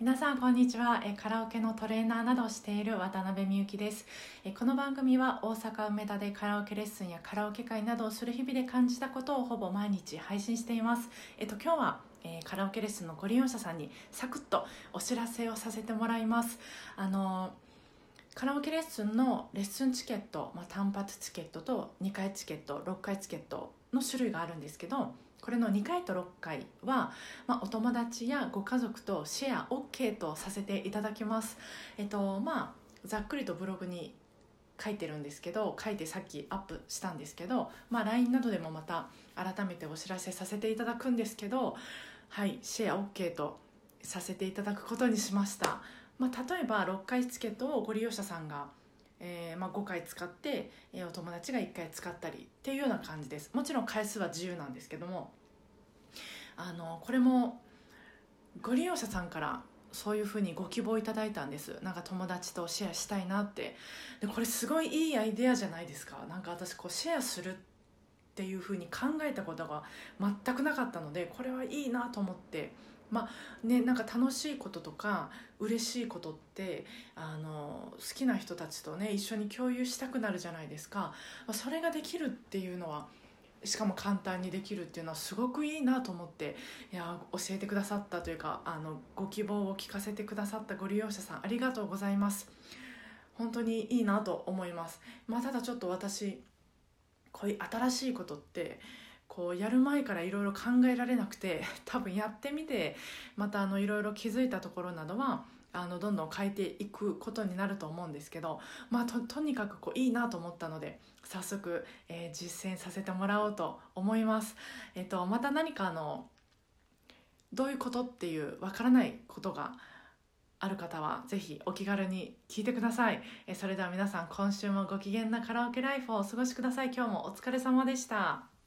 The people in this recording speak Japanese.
皆さんこんにちは。カラオケのトレーナーなどをしている渡辺美幸です。この番組は大阪梅田でカラオケレッスンやカラオケ会などをする日々で感じたことをほぼ毎日配信しています。えっと今日はえカラオケレッスンのご利用者さんにサクッとお知らせをさせてもらいます。あのカラオケレッスンのレッスンチケット、まあ、単発チケットと2回チケット6回チケットの種類があるんですけどこれの2回と6回は、まあ、お友達やご家族とシェア OK とさせていただきます。えっとまあざっくりとブログに書いてるんですけど書いてさっきアップしたんですけど、まあ、LINE などでもまた改めてお知らせさせていただくんですけどはいシェア OK とさせていただくことにしました、まあ、例えば6回チケットをご利用者さんが、えーまあ、5回使って、えーお友達が1回使ったりっていうような感じです。もちろん回数は自由なんですけどもあのこれもご利用者さんからそういうふうにご希望いただいたんです。なんか友達とシェアしたいなって。でこれすごいいいアイデアじゃないですか。なんか私こうシェアするっていうふうに考えたことが全くなかったのでこれはいいなと思ってまあねなんか楽しいこととか嬉しいことってあの好きな人たちとね一緒に共有したくなるじゃないですか。まそれができるっていうのはしかも簡単にできるっていうのはすごくいいなと思っていや教えてくださったというかあのご希望を聞かせてくださったご利用者さんありがとうございます。本当にいいなと思います。まあただちょっと私こういう新しいことってこうやる前からいろいろ考えられなくて 多分やってみてまたいろいろ気づいたところなどはあのどんどん変えていくことになると思うんですけど、まあ、ととにかくこういいなと思ったので早速、えー実践させてもらおうと思います。えっとまた何かあのどういうことっていうわからないことがある方はぜひお気軽に聞いてください。えーそれでは皆さん今週もご機嫌なカラオケライフをお過ごしください。今日もお疲れ様でした。